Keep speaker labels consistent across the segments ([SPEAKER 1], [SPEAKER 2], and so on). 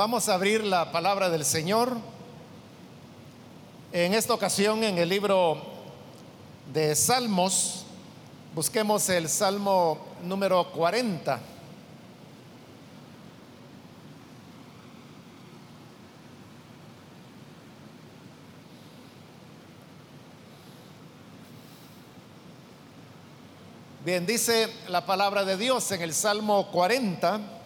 [SPEAKER 1] Vamos a abrir la palabra del Señor. En esta ocasión en el libro de Salmos, busquemos el Salmo número 40. Bien, dice la palabra de Dios en el Salmo 40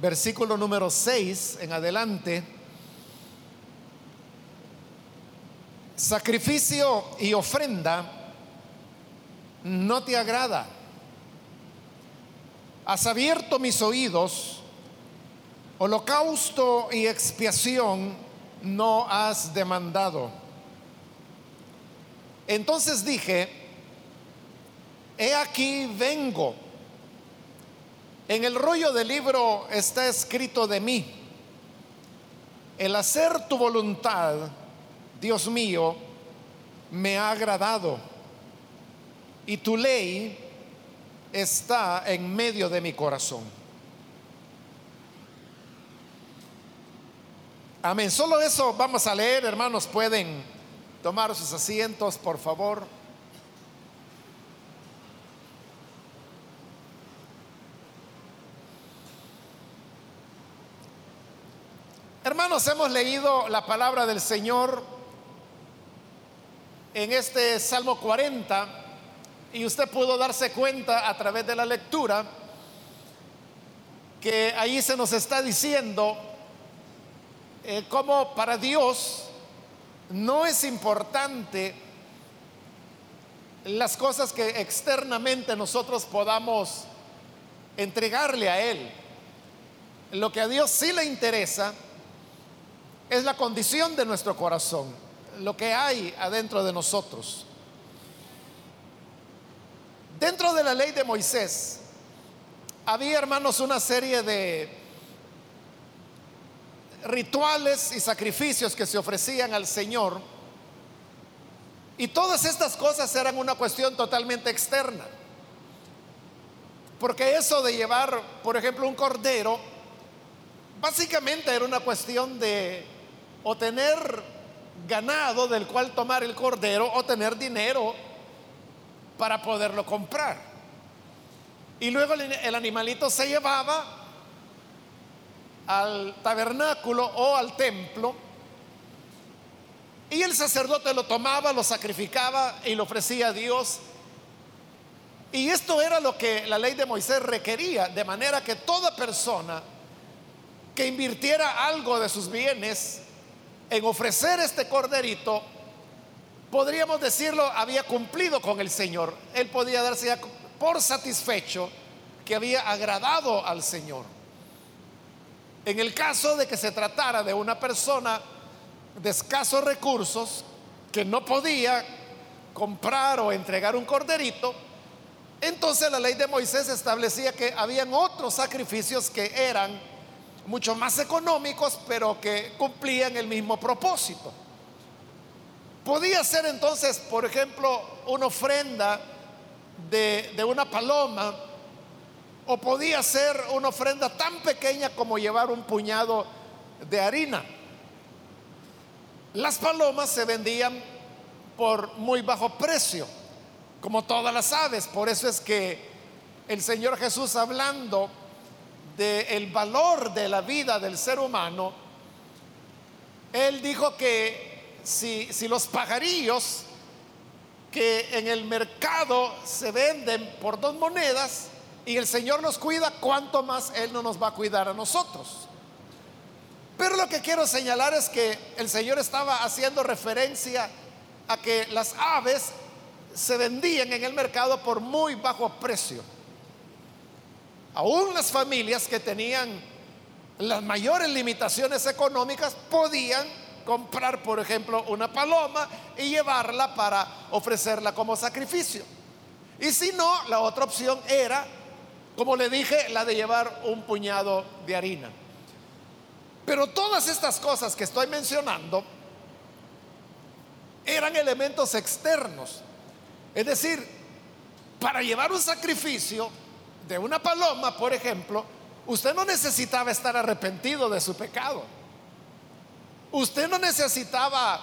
[SPEAKER 1] versículo número 6 en adelante, sacrificio y ofrenda no te agrada. Has abierto mis oídos, holocausto y expiación no has demandado. Entonces dije, he aquí vengo en el rollo del libro está escrito de mí, el hacer tu voluntad, Dios mío, me ha agradado y tu ley está en medio de mi corazón. Amén. Solo eso vamos a leer, hermanos. Pueden tomar sus asientos, por favor. Hermanos, hemos leído la palabra del Señor en este Salmo 40 y usted pudo darse cuenta a través de la lectura que ahí se nos está diciendo eh, cómo para Dios no es importante las cosas que externamente nosotros podamos entregarle a Él. Lo que a Dios sí le interesa es la condición de nuestro corazón, lo que hay adentro de nosotros. Dentro de la ley de Moisés había, hermanos, una serie de rituales y sacrificios que se ofrecían al Señor. Y todas estas cosas eran una cuestión totalmente externa. Porque eso de llevar, por ejemplo, un cordero, básicamente era una cuestión de o tener ganado del cual tomar el cordero o tener dinero para poderlo comprar. Y luego el, animalito se llevaba al tabernáculo o al templo y el sacerdote lo tomaba, lo sacrificaba y lo ofrecía a Dios. Y esto era lo que la ley de Moisés requería, de manera que toda persona que invirtiera algo de sus bienes en ofrecer este corderito, podríamos decirlo, había cumplido con el Señor. Él podía darse por satisfecho que había agradado al Señor. En el caso de que se tratara de una persona de escasos recursos que no podía comprar o entregar un corderito, entonces la ley de Moisés establecía que habían otros sacrificios que eran mucho más económicos, pero que cumplían el mismo propósito. Podía ser entonces, por ejemplo, una ofrenda de, de una paloma, o podía ser una ofrenda tan pequeña como llevar un puñado de harina. Las palomas se vendían por muy bajo precio, como todas las aves. Por eso es que el Señor Jesús hablando del valor de la vida del ser humano, él dijo que si, si los pajarillos que en el mercado se venden por dos monedas y el Señor nos cuida, ¿cuánto más Él no nos va a cuidar a nosotros? Pero lo que quiero señalar es que el Señor estaba haciendo referencia a que las aves se vendían en el mercado por muy bajo precio. Aún las familias que tenían las mayores limitaciones económicas podían comprar, por ejemplo, una paloma y llevarla para ofrecerla como sacrificio. Y si no, la otra opción era, como le dije, la de llevar un puñado de harina. Pero todas estas cosas que estoy mencionando eran elementos externos. Es decir, para llevar un sacrificio una paloma, por ejemplo, usted no necesitaba estar arrepentido de su pecado. Usted no necesitaba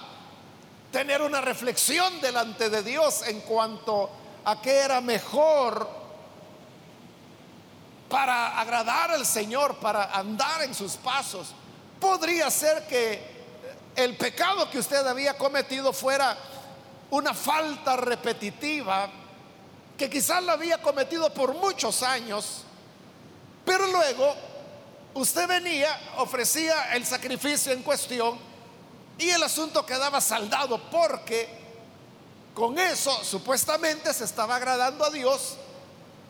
[SPEAKER 1] tener una reflexión delante de Dios en cuanto a qué era mejor para agradar al Señor, para andar en sus pasos. Podría ser que el pecado que usted había cometido fuera una falta repetitiva que quizás la había cometido por muchos años, pero luego usted venía, ofrecía el sacrificio en cuestión y el asunto quedaba saldado porque con eso supuestamente se estaba agradando a Dios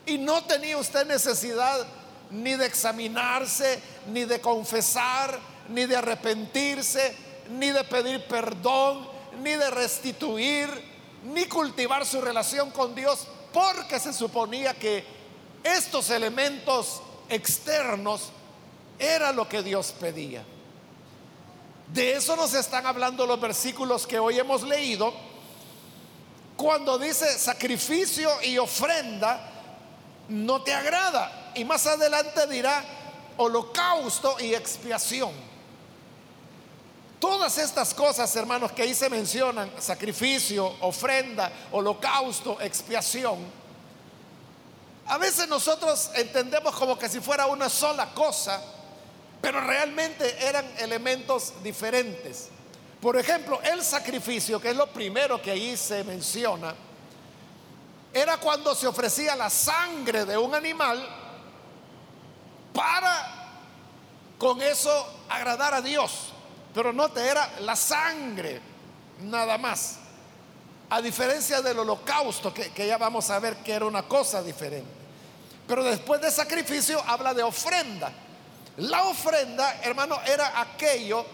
[SPEAKER 1] y no tenía usted necesidad ni de examinarse, ni de confesar, ni de arrepentirse, ni de pedir perdón, ni de restituir, ni cultivar su relación con Dios, porque se suponía que estos elementos externos era lo que Dios pedía. De eso nos están hablando los versículos que hoy hemos leído, cuando dice sacrificio y ofrenda no te agrada. Y más adelante dirá holocausto y expiación. Todas estas cosas, hermanos, que ahí se mencionan, sacrificio, ofrenda, holocausto, expiación, a veces nosotros entendemos como que si fuera una sola cosa, pero realmente eran elementos diferentes. Por ejemplo, el sacrificio, que es lo primero que ahí se menciona, era cuando se ofrecía la sangre de un animal para con eso agradar a Dios. Pero no te era la sangre, nada más. A diferencia del holocausto, que, que, ya vamos a ver que era una cosa diferente. Pero después de sacrificio habla de ofrenda. La ofrenda, hermano, era aquello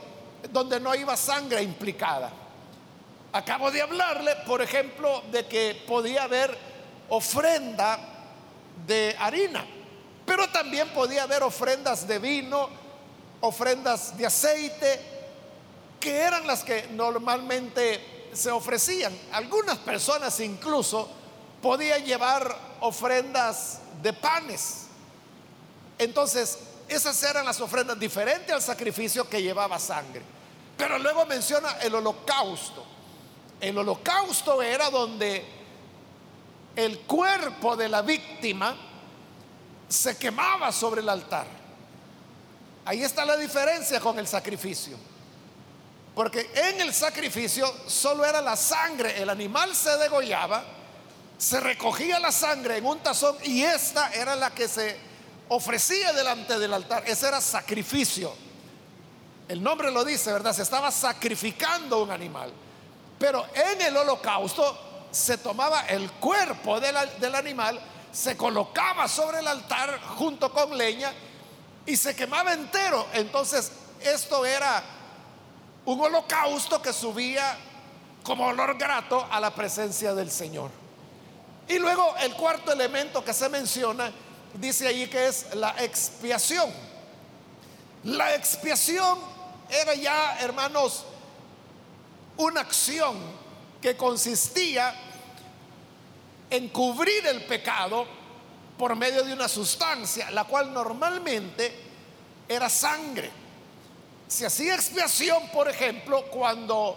[SPEAKER 1] donde no iba sangre implicada. Acabo de hablarle, por ejemplo, de que podía haber ofrenda de harina, pero también podía haber ofrendas de vino, ofrendas de aceite, que eran las que normalmente se ofrecían. Algunas personas incluso podían llevar ofrendas de panes. Entonces, esas eran las ofrendas diferentes al sacrificio que llevaba sangre. Pero luego menciona el holocausto. El holocausto era donde el cuerpo de la víctima se quemaba sobre el altar. Ahí está la diferencia con el sacrificio. Porque en el sacrificio solo era la sangre, el animal se degollaba, se recogía la sangre en un tazón y esta era la que se ofrecía delante del altar. Ese era sacrificio. El nombre lo dice, ¿verdad? Se estaba sacrificando un animal. Pero en el holocausto se tomaba el cuerpo del animal, se colocaba sobre el altar junto con leña y se quemaba entero. Entonces esto era un holocausto que subía como olor grato a la presencia del Señor. Y luego el cuarto elemento que se menciona dice allí que es la expiación. La expiación era ya, hermanos, una acción que consistía en cubrir el pecado por medio de una sustancia, la cual normalmente era sangre. Se hacía expiación, por ejemplo, cuando,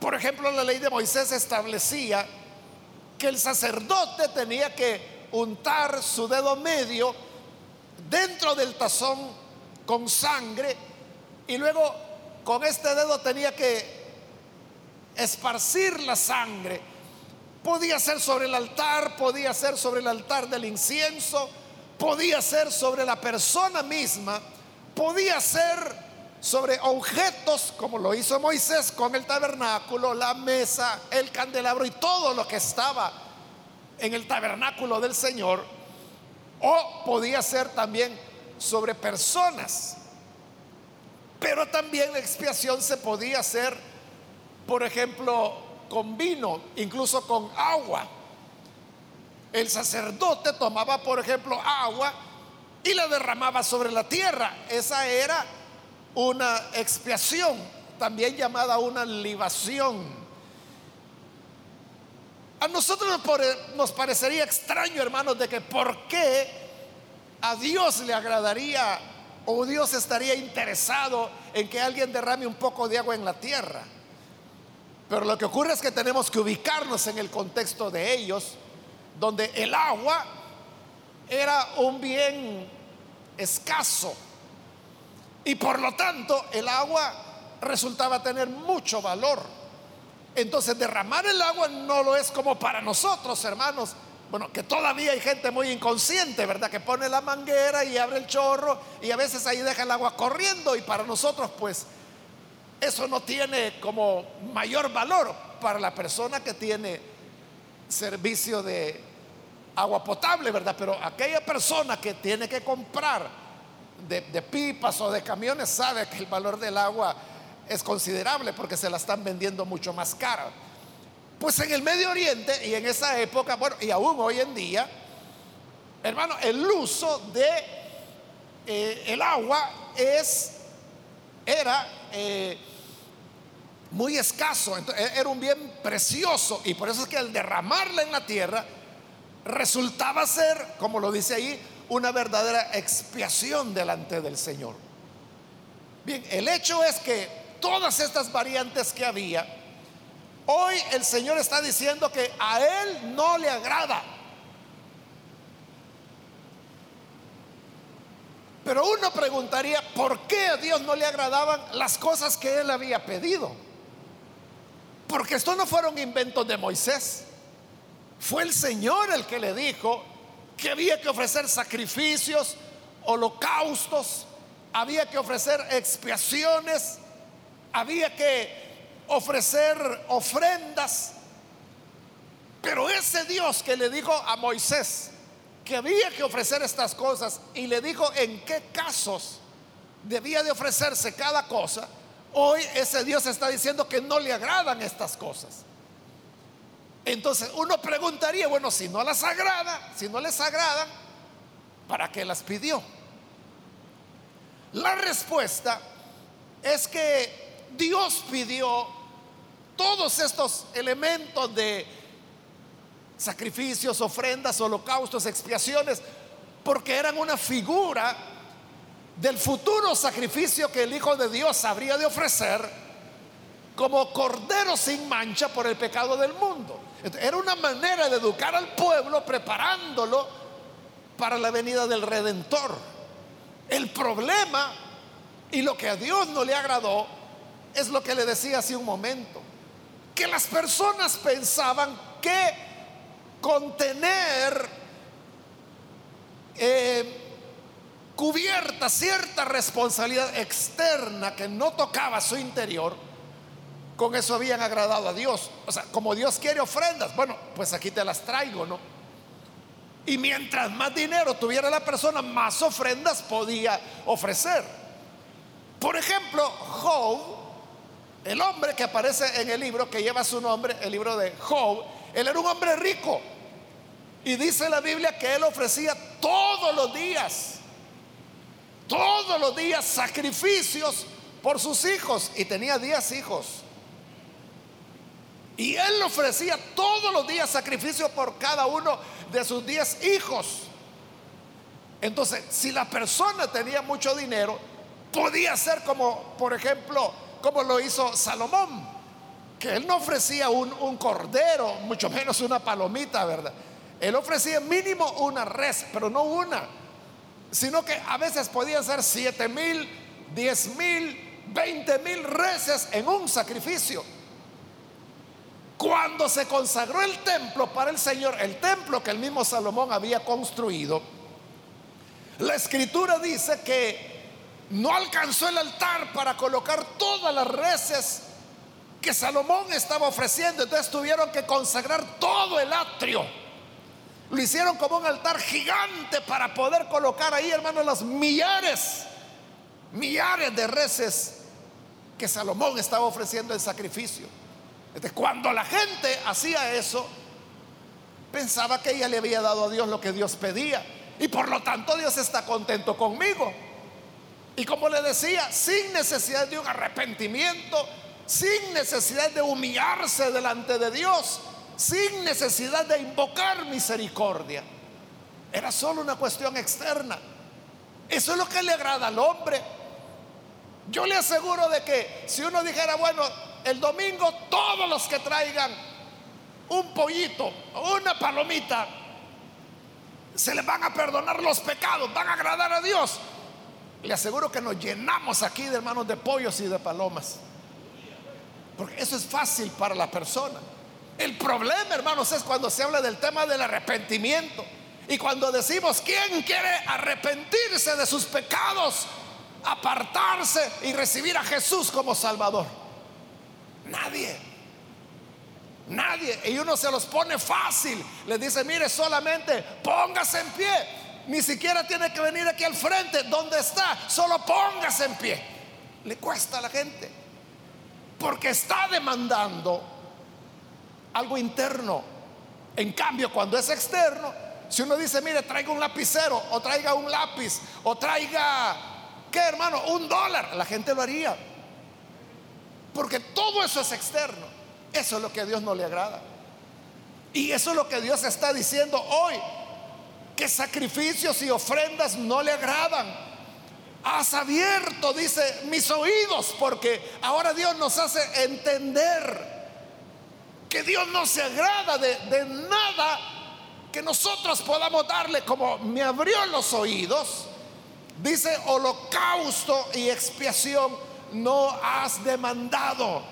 [SPEAKER 1] por ejemplo, la ley de Moisés establecía que el sacerdote tenía que untar su dedo medio dentro del tazón con sangre y luego con este dedo tenía que esparcir la sangre. Podía ser sobre el altar, podía ser sobre el altar del incienso, podía ser sobre la persona misma, podía ser sobre objetos como lo hizo Moisés con el tabernáculo, la mesa, el candelabro y todo lo que estaba en el tabernáculo del Señor, o podía ser también sobre personas. Pero también la expiación se podía hacer, por ejemplo, con vino, incluso con agua. El sacerdote tomaba, por ejemplo, agua y la derramaba sobre la tierra. Esa era una expiación, también llamada una libación. A nosotros nos parecería extraño, hermanos, de que por qué a Dios le agradaría o Dios estaría interesado en que alguien derrame un poco de agua en la tierra. Pero lo que ocurre es que tenemos que ubicarnos en el contexto de ellos, donde el agua era un bien escaso y por lo tanto el agua resultaba tener mucho valor. Entonces derramar el agua no lo es como para nosotros, hermanos. Bueno, que todavía hay gente muy inconsciente, ¿verdad? Que pone la manguera y abre el chorro y a veces ahí deja el agua corriendo y para nosotros pues eso no tiene como mayor valor para la persona que tiene servicio de agua potable, ¿verdad? Pero aquella persona que tiene que comprar de, pipas o de camiones sabe que el valor del agua es considerable porque se la están vendiendo mucho más cara. Pues en el Medio Oriente y en esa época, bueno, y aún hoy en día, hermano, el uso de eh, el agua es, era eh, muy escaso, e, era un bien precioso y por eso es que al derramarla en la tierra resultaba ser, como lo dice ahí, una verdadera expiación delante del Señor. Bien, el hecho es que todas estas variantes que había, hoy el Señor está diciendo que a Él no le agrada. Pero uno preguntaría, ¿por qué a Dios no le agradaban las cosas que Él había pedido? Porque esto no fueron inventos de Moisés. Fue el Señor el que le dijo que había que ofrecer sacrificios, holocaustos, había que ofrecer expiaciones, había que ofrecer ofrendas. Pero ese Dios que le dijo a Moisés que había que ofrecer estas cosas y le dijo en qué casos debía de ofrecerse cada cosa, Hoy ese Dios está diciendo que no le agradan estas cosas. Entonces uno preguntaría, bueno, si no las agrada, si no les agradan, ¿para qué las pidió? La respuesta es que Dios pidió todos estos elementos de sacrificios, ofrendas, holocaustos, expiaciones, porque eran una figura del futuro sacrificio que el Hijo de Dios habría de ofrecer como cordero sin mancha por el pecado del mundo. Era una manera de educar al pueblo preparándolo para la venida del Redentor. El problema y lo que a Dios no le agradó es lo que le decía hace un momento, que las personas pensaban que contener eh, cubierta cierta responsabilidad externa que no tocaba su interior, con eso habían agradado a Dios. O sea, como Dios quiere ofrendas, bueno, pues aquí te las traigo, ¿no? Y mientras más dinero tuviera la persona, más ofrendas podía ofrecer. Por ejemplo, Job, el hombre que aparece en el libro que lleva su nombre, el libro de Job, él era un hombre rico. Y dice la Biblia que él ofrecía todos los días todos los días sacrificios por sus hijos y tenía diez hijos. Y él ofrecía todos los días sacrificios por cada uno de sus diez hijos. Entonces, si la persona tenía mucho dinero, podía ser como, por ejemplo, como lo hizo Salomón, que él no ofrecía un, un cordero, mucho menos una palomita, ¿verdad? Él ofrecía mínimo una res, pero no una sino que a veces podían ser siete mil, diez mil, veinte mil reces en un sacrificio. Cuando se consagró el templo para el Señor, el templo que el mismo Salomón había construido, la escritura dice que no alcanzó el altar para colocar todas las reces que Salomón estaba ofreciendo, entonces tuvieron que consagrar todo el atrio lo hicieron como un altar gigante para poder colocar ahí, hermanos, los millares, millares de reces que Salomón estaba ofreciendo en sacrificio. Cuando la gente hacía eso, pensaba que ella le había dado a Dios lo que Dios pedía. Y por lo tanto Dios está contento conmigo. Y como le decía, sin necesidad de un arrepentimiento, sin necesidad de humillarse delante de Dios, sin necesidad de invocar misericordia. Era solo una cuestión externa. Eso es lo que le agrada al hombre. Yo le aseguro de que si uno dijera, bueno, el domingo todos los que traigan un pollito o una palomita, se les van a perdonar los pecados, van a agradar a Dios. Le aseguro que nos llenamos aquí de hermanos de pollos y de palomas. Porque eso es fácil para la persona. El problema, hermanos, es cuando se habla del tema del arrepentimiento. Y cuando decimos, ¿quién quiere arrepentirse de sus pecados? Apartarse y recibir a Jesús como Salvador. Nadie. Nadie. Y uno se los pone fácil. Le dice, mire, solamente póngase en pie. Ni siquiera tiene que venir aquí al frente. ¿Dónde está? Solo póngase en pie. Le cuesta a la gente. Porque está demandando algo interno. En cambio, cuando es externo, si uno dice, mire, traiga un lapicero, o traiga un lápiz, o traiga, ¿qué hermano? Un dólar, la gente lo haría. Porque todo eso es externo. Eso es lo que a Dios no le agrada. Y eso es lo que Dios está diciendo hoy. Que sacrificios y ofrendas no le agradan. Has abierto, dice, mis oídos, porque ahora Dios nos hace entender que Dios no se agrada de, de nada que nosotros podamos darle como me abrió los oídos, dice holocausto y expiación no has demandado.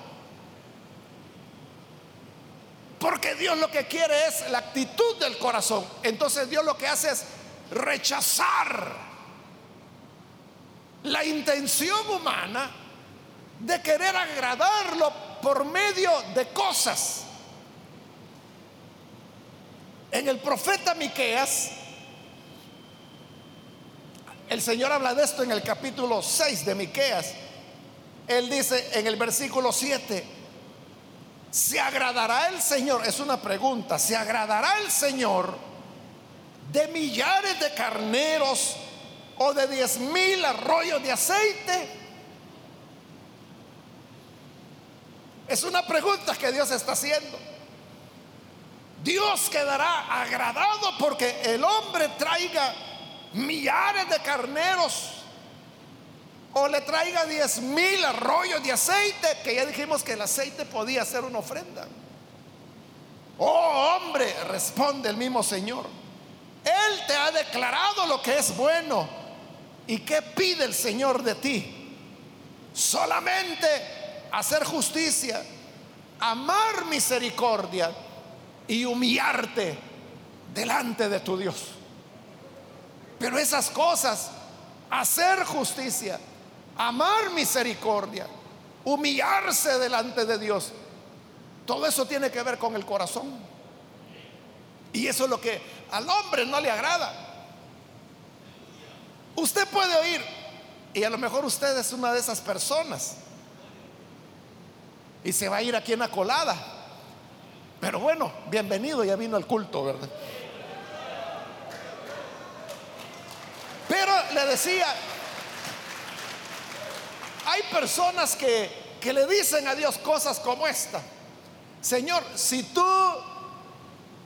[SPEAKER 1] Porque Dios lo que quiere es la actitud del corazón. Entonces Dios lo que hace es rechazar la intención humana de querer agradarlo por medio de cosas. En el profeta Miqueas, el Señor habla de esto en el capítulo 6 de Miqueas. Él dice en el versículo 7, ¿se agradará el Señor? Es una pregunta, ¿se agradará el Señor de millares de carneros o de diez mil arroyos de aceite? Es una pregunta que Dios está haciendo. Dios quedará agradado porque el hombre traiga millares de carneros o le traiga diez mil arroyos de aceite, que ya dijimos que el aceite podía ser una ofrenda. Oh hombre, responde el mismo Señor, Él te ha declarado lo que es bueno. ¿Y qué pide el Señor de ti? Solamente hacer justicia, amar misericordia y humillarte delante de tu Dios. Pero esas cosas, hacer justicia, amar misericordia, humillarse delante de Dios, todo eso tiene que ver con el corazón. Y eso es lo que al hombre no le agrada. Usted puede oír, y a lo mejor usted es una de esas personas, y se va a ir aquí en la colada pero bueno, bienvenido, ya vino al culto, ¿verdad? Pero le decía, hay personas que, que le dicen a Dios cosas como esta. Señor, si tú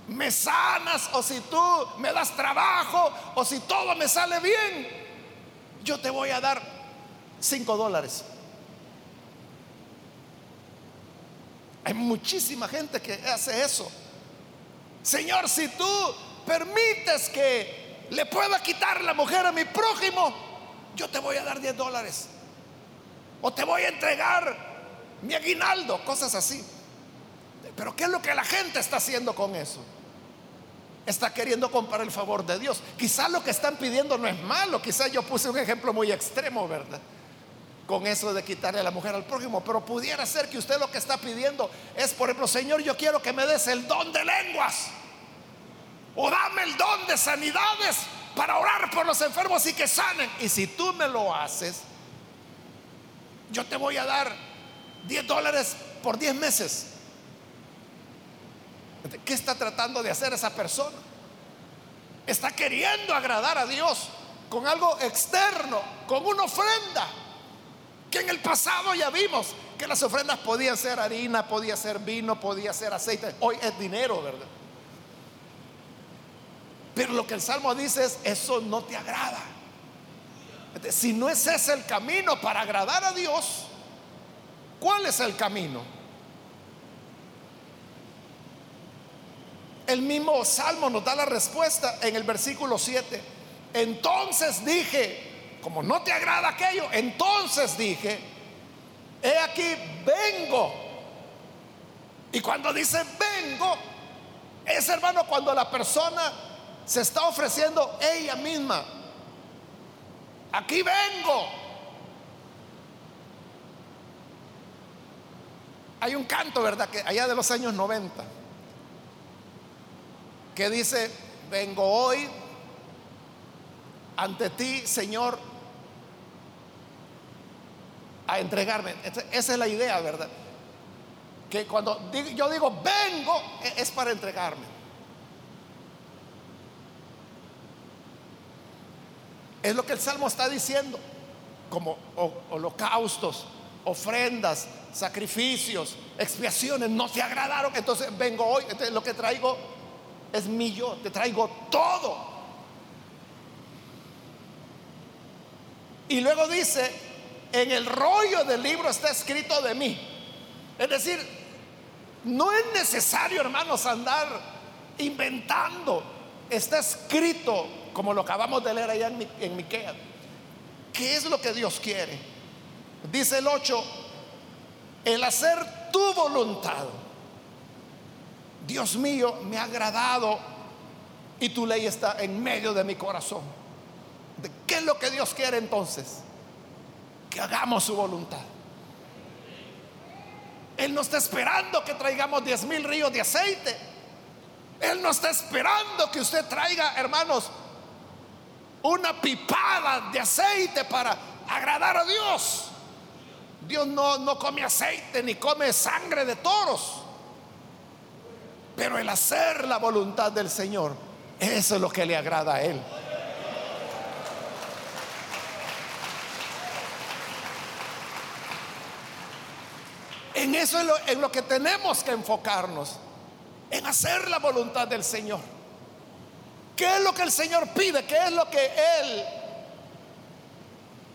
[SPEAKER 1] me sanas o si tú me das trabajo o si todo me sale bien, yo te voy a dar cinco dólares. Hay muchísima gente que hace eso. Señor, si tú permites que le pueda quitar la mujer a mi prójimo, yo te voy a dar 10 dólares. O te voy a entregar mi aguinaldo, cosas así. Pero ¿qué es lo que la gente está haciendo con eso? Está queriendo comprar el favor de Dios. Quizás lo que están pidiendo no es malo. Quizás yo puse un ejemplo muy extremo, ¿verdad? con eso de quitarle a la mujer al prójimo, pero pudiera ser que usted lo que está pidiendo es, por ejemplo, Señor, yo quiero que me des el don de lenguas, o dame el don de sanidades para orar por los enfermos y que sanen. Y si tú me lo haces, yo te voy a dar 10 dólares por 10 meses. ¿Qué está tratando de hacer esa persona? Está queriendo agradar a Dios con algo externo, con una ofrenda. Que en el pasado ya vimos que las ofrendas podían ser harina, podía ser vino, podía ser aceite. Hoy es dinero, ¿verdad? Pero lo que el Salmo dice es, eso no te agrada. Si no es ese el camino para agradar a Dios, ¿cuál es el camino? El mismo Salmo nos da la respuesta en el versículo 7. Entonces dije, como no te agrada aquello, entonces dije, he aquí, vengo. Y cuando dice vengo, es hermano cuando la persona se está ofreciendo ella misma. Aquí vengo. Hay un canto, ¿verdad? Que allá de los años 90, que dice, vengo hoy ante ti, Señor, a entregarme. Esa es la idea, ¿verdad? Que cuando yo digo vengo, e-, es para entregarme. Es lo que el Salmo está diciendo, como holocaustos, ofrendas, sacrificios, expiaciones, no te agradaron, entonces vengo hoy, lo que traigo es mi yo, te traigo todo. Y luego dice, en el rollo del libro está escrito de mí. Es decir, no es necesario, hermanos, andar inventando. Está escrito como lo acabamos de leer allá en, en. ¿Qué es lo que Dios quiere? Dice el 8, el hacer tu voluntad. Dios mío, me ha agradado y tu ley está en medio de mi corazón. ¿De qué es lo que Dios quiere entonces? Que hagamos su voluntad. Él no está esperando que traigamos 10 mil ríos de aceite. Él no está esperando que usted traiga, hermanos, una pipada de aceite para agradar a Dios. Dios no, no come aceite ni come sangre de toros. Pero el hacer la voluntad del Señor, eso es lo que le agrada a Él. En eso es en lo que tenemos que enfocarnos, en hacer la voluntad del Señor. ¿Qué es lo que el Señor pide? ¿Qué es lo que Él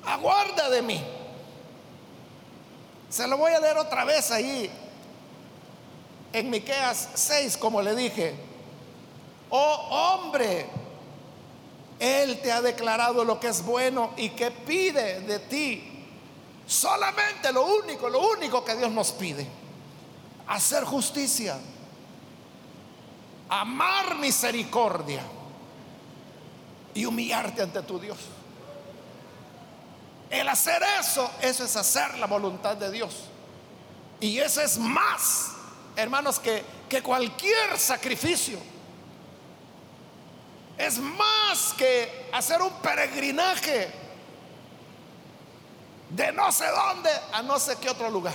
[SPEAKER 1] aguarda de mí? Se lo voy a leer otra vez ahí en Miqueas 6, como le dije. Oh hombre, Él te ha declarado lo que es bueno y que pide de ti. Solamente lo único, lo único que Dios nos pide. Hacer justicia. Amar misericordia y humillarte ante tu Dios. El hacer eso, eso es hacer la voluntad de Dios. Y eso es más, hermanos, que, que cualquier sacrificio. Es más que hacer un peregrinaje de no sé dónde a no sé qué otro lugar.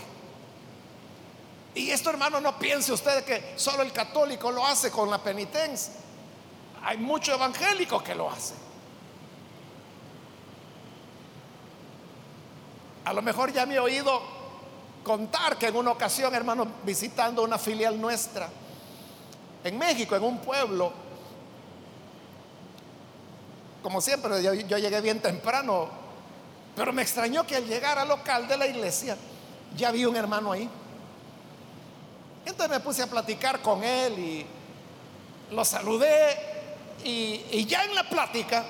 [SPEAKER 1] Y esto, hermano, no piense usted que solo el católico lo hace con la penitencia. Hay muchos evangélicos que lo hacen. A lo mejor ya me he oído contar que en una ocasión, hermano, visitando una filial nuestra en México, en un pueblo, como siempre, yo, llegué bien temprano, pero me extrañó que al llegar al local de la iglesia, ya vi un hermano ahí. Entonces me puse a platicar con él y lo saludé y, ya en la plática,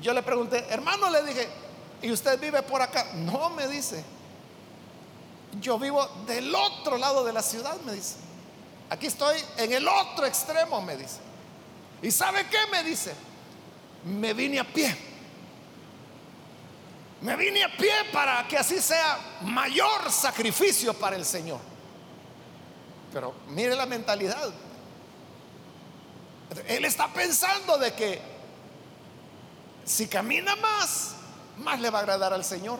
[SPEAKER 1] yo le pregunté, hermano, le dije, ¿y usted vive por acá? No, me dice. Yo vivo del otro lado de la ciudad, me dice. Aquí estoy en el otro extremo, me dice. ¿Y sabe qué? Me dice. Me vine a pie. Me vine a pie para que así sea mayor sacrificio para el Señor. Pero mire la mentalidad. Él está pensando de que si camina más, más le va a agradar al Señor.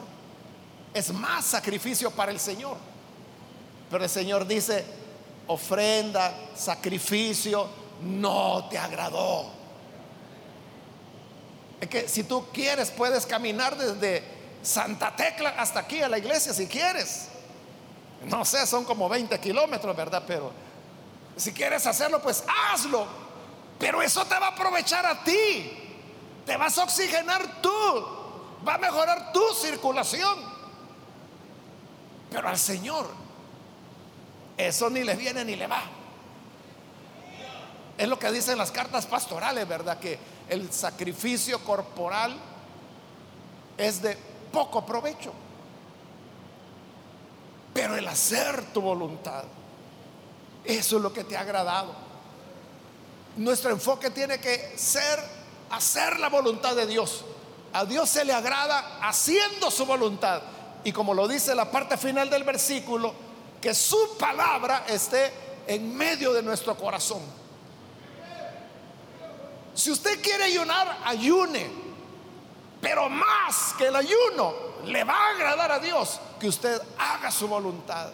[SPEAKER 1] Es más sacrificio para el Señor. Pero el Señor dice, ofrenda, sacrificio, no te agradó. Es que si tú quieres, puedes caminar desde Santa Tecla hasta aquí a la iglesia si quieres. No sé, son como 20 kilómetros, ¿verdad? Pero si quieres hacerlo, pues hazlo. Pero eso te va a aprovechar a ti. Te vas a oxigenar tú. va a mejorar tu circulación. Pero al Señor eso ni le viene ni le va. Es lo que dicen las cartas pastorales, ¿verdad? Que el sacrificio corporal es de poco provecho. Pero el hacer tu voluntad, eso es lo que te ha agradado. Nuestro enfoque tiene que ser hacer la voluntad de Dios. A Dios se le agrada haciendo su voluntad. Y como lo dice la parte final del versículo, que su palabra esté en medio de nuestro corazón. Si usted quiere ayunar, ayune. Pero más que el ayuno, le va a agradar a Dios que usted haga su voluntad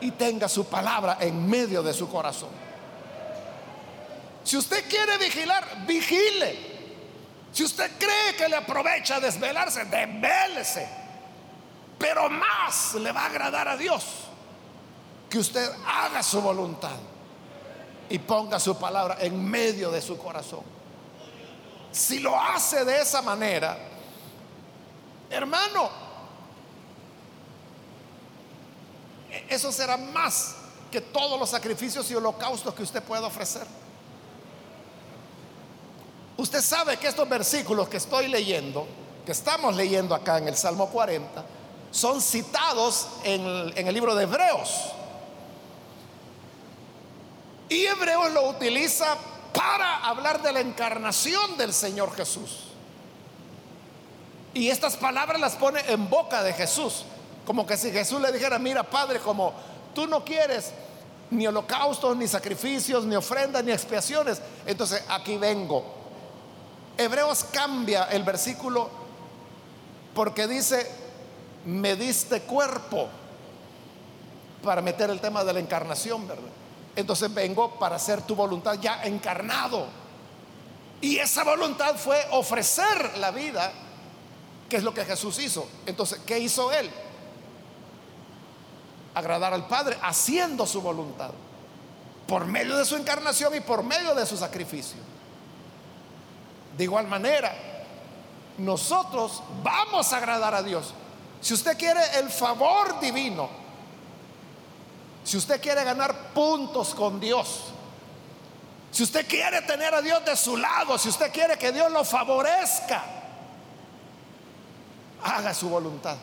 [SPEAKER 1] y tenga su palabra en medio de su corazón. Si usted quiere vigilar, vigile. Si usted cree que le aprovecha desvelarse, desvélese. Pero más le va a agradar a Dios que usted haga su voluntad y ponga su palabra en medio de su corazón. Si lo hace de esa manera, hermano, eso será más que todos los sacrificios y holocaustos que usted pueda ofrecer. Usted sabe que estos versículos que estoy leyendo, que estamos leyendo acá en el Salmo 40, son citados en el, libro de Hebreos. Y Hebreos lo utiliza para hablar de la encarnación del Señor Jesús. Y estas palabras las pone en boca de Jesús. Como que si Jesús le dijera, mira Padre, como tú no quieres ni holocaustos, ni sacrificios, ni ofrendas, ni expiaciones, entonces aquí vengo. Hebreos cambia el versículo porque dice, me diste cuerpo para meter el tema de la encarnación, ¿verdad? Entonces vengo para hacer tu voluntad ya encarnado. Y esa voluntad fue ofrecer la vida, que es lo que Jesús hizo. Entonces, ¿qué hizo Él? Agradar al Padre haciendo su voluntad, por medio de su encarnación y por medio de su sacrificio. De igual manera, nosotros vamos a agradar a Dios. Si usted quiere el favor divino, si usted quiere ganar puntos con Dios, si usted quiere tener a Dios de su lado, si usted quiere que Dios lo favorezca, haga su voluntad.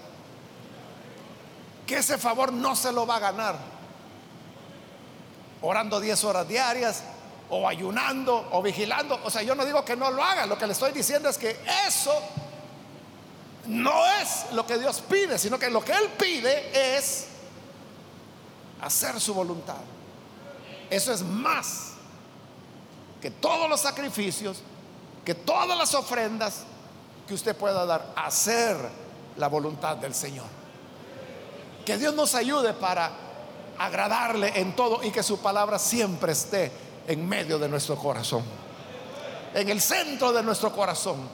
[SPEAKER 1] Que ese favor no se lo va a ganar orando 10 horas diarias o ayunando o vigilando. O sea, yo no digo que no lo haga, lo que le estoy diciendo es que eso no es lo que Dios pide, sino que lo que Él pide es hacer su voluntad. Eso es más que todos los sacrificios, que todas las ofrendas que usted pueda dar, hacer la voluntad del Señor. Que Dios nos ayude para agradarle en todo y que su palabra siempre esté en medio de nuestro corazón, en el centro de nuestro corazón,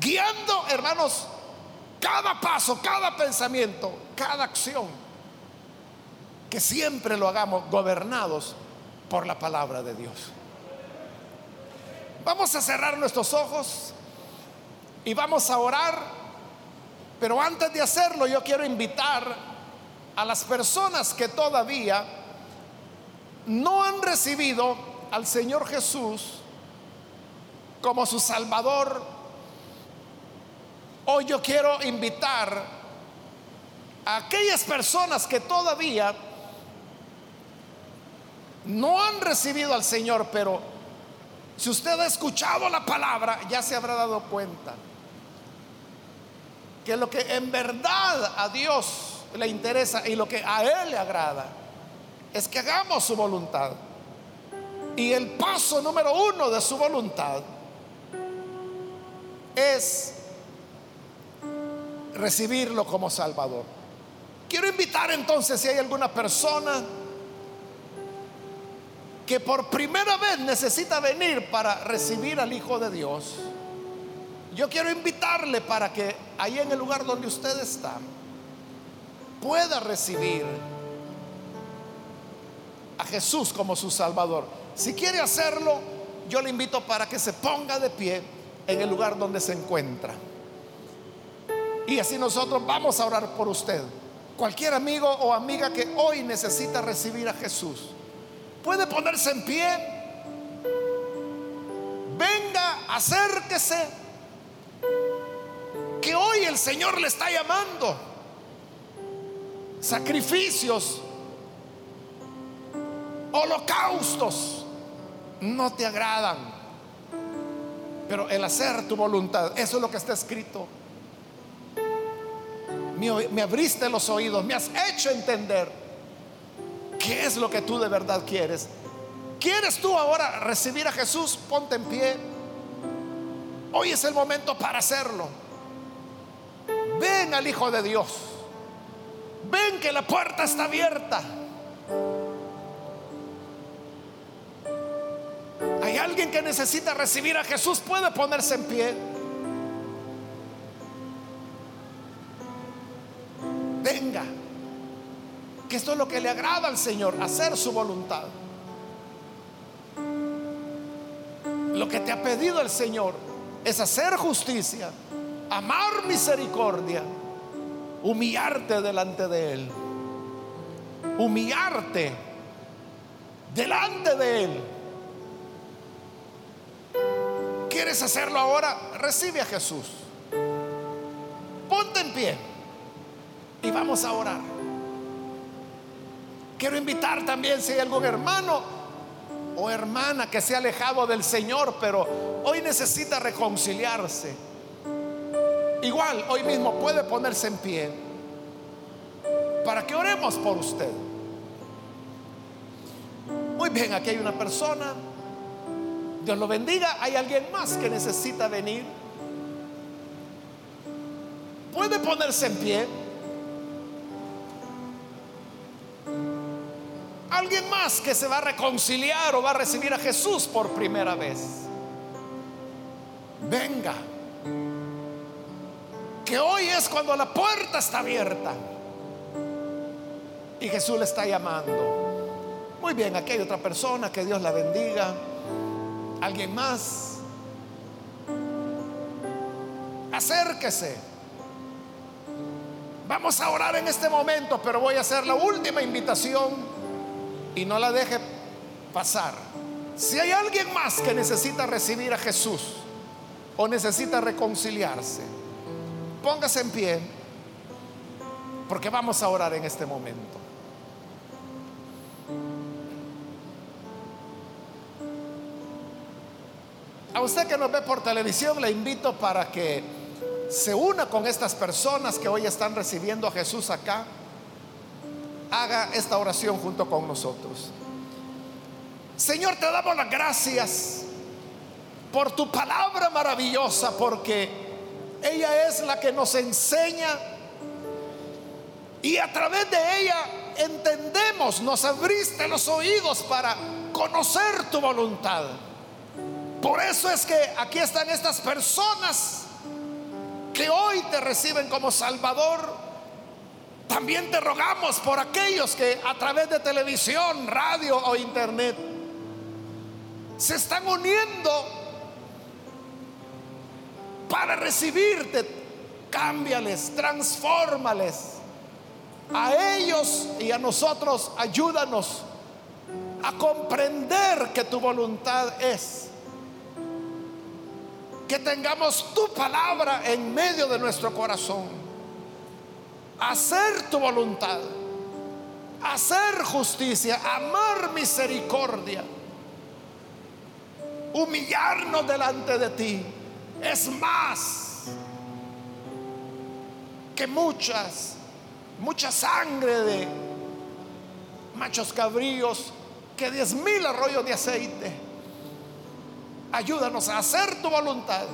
[SPEAKER 1] guiando, hermanos, cada paso, cada pensamiento, cada acción. Que siempre lo hagamos gobernados por la palabra de Dios. Vamos a cerrar nuestros ojos y vamos a orar, pero antes de hacerlo yo quiero invitar a las personas que todavía no han recibido al Señor Jesús como su Salvador. Hoy yo quiero invitar a aquellas personas que todavía no han recibido al Señor, pero si usted ha escuchado la palabra, ya se habrá dado cuenta que lo que en verdad a Dios le interesa y lo que a Él le agrada es que hagamos su voluntad. Y el paso número uno de su voluntad es recibirlo como Salvador. Quiero invitar entonces si hay alguna persona que por primera vez necesita venir para recibir al Hijo de Dios, yo quiero invitarle para que ahí en el lugar donde usted está pueda recibir a Jesús como su Salvador. Si quiere hacerlo, yo le invito para que se ponga de pie en el lugar donde se encuentra. Y así nosotros vamos a orar por usted. Cualquier amigo o amiga que hoy necesita recibir a Jesús, puede ponerse en pie. Venga, acérquese. Que hoy el Señor le está llamando. Sacrificios, holocaustos, no te agradan. Pero el hacer tu voluntad, eso es lo que está escrito me, abriste los oídos, me has hecho entender qué es lo que tú de verdad quieres. ¿Quieres tú ahora recibir a Jesús? Ponte en pie. Hoy es el momento para hacerlo. Ven al Hijo de Dios. Ven que la puerta está abierta. Alguien que necesita recibir a Jesús, puede ponerse en pie. venga. Que esto es lo que le agrada al Señor, hacer su voluntad. Lo que te ha pedido el Señor es hacer justicia, amar misericordia, humillarte delante de Él. Humillarte delante de Él. ¿Quieres hacerlo ahora? Recibe a Jesús. Ponte en pie y vamos a orar. Quiero invitar también si hay algún hermano o hermana que se ha alejado del Señor, pero hoy necesita reconciliarse. Igual, hoy mismo puede ponerse en pie para que oremos por usted. Muy bien, aquí hay una persona. Dios lo bendiga. Hay alguien más que necesita venir. Puede ponerse en pie. Alguien más que se va a reconciliar o va a recibir a Jesús por primera vez. Venga. Que hoy es cuando la puerta está abierta. Y Jesús le está llamando. Muy bien, aquí hay otra persona, que Dios la bendiga. Alguien más. Acérquese. Vamos a orar en este momento, pero voy a hacer la última invitación y no la deje pasar. Si hay alguien más que necesita recibir a Jesús o necesita reconciliarse, póngase en pie porque vamos a orar en este momento. A usted que nos ve por televisión le invito para que se una con estas personas que hoy están recibiendo a Jesús acá haga esta oración junto con nosotros. Señor, te damos las gracias por tu palabra maravillosa, porque ella es la que nos enseña y a través de ella entendemos, nos abriste los oídos para conocer tu voluntad. Por eso es que aquí están estas personas que hoy te reciben como Salvador también te rogamos por aquellos que a través de televisión, radio o internet se están uniendo para recibirte. Cámbiales, transfórmales. A ellos y a nosotros ayúdanos a comprender que tu voluntad es. Que tengamos tu palabra en medio de nuestro corazón hacer tu voluntad, hacer justicia, amar misericordia, humillarnos delante de ti. Es más que muchas, mucha sangre de machos cabríos, que diez mil arroyos de aceite. Ayúdanos a hacer tu voluntad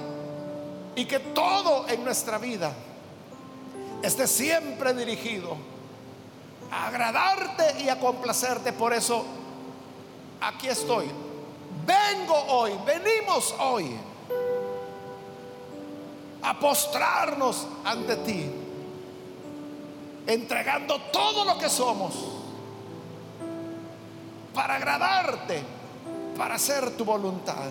[SPEAKER 1] y que todo en nuestra vida esté siempre dirigido a agradarte y a complacerte. Por eso aquí estoy. Vengo hoy, venimos hoy a postrarnos ante ti, entregando todo lo que somos para agradarte, para hacer tu voluntad.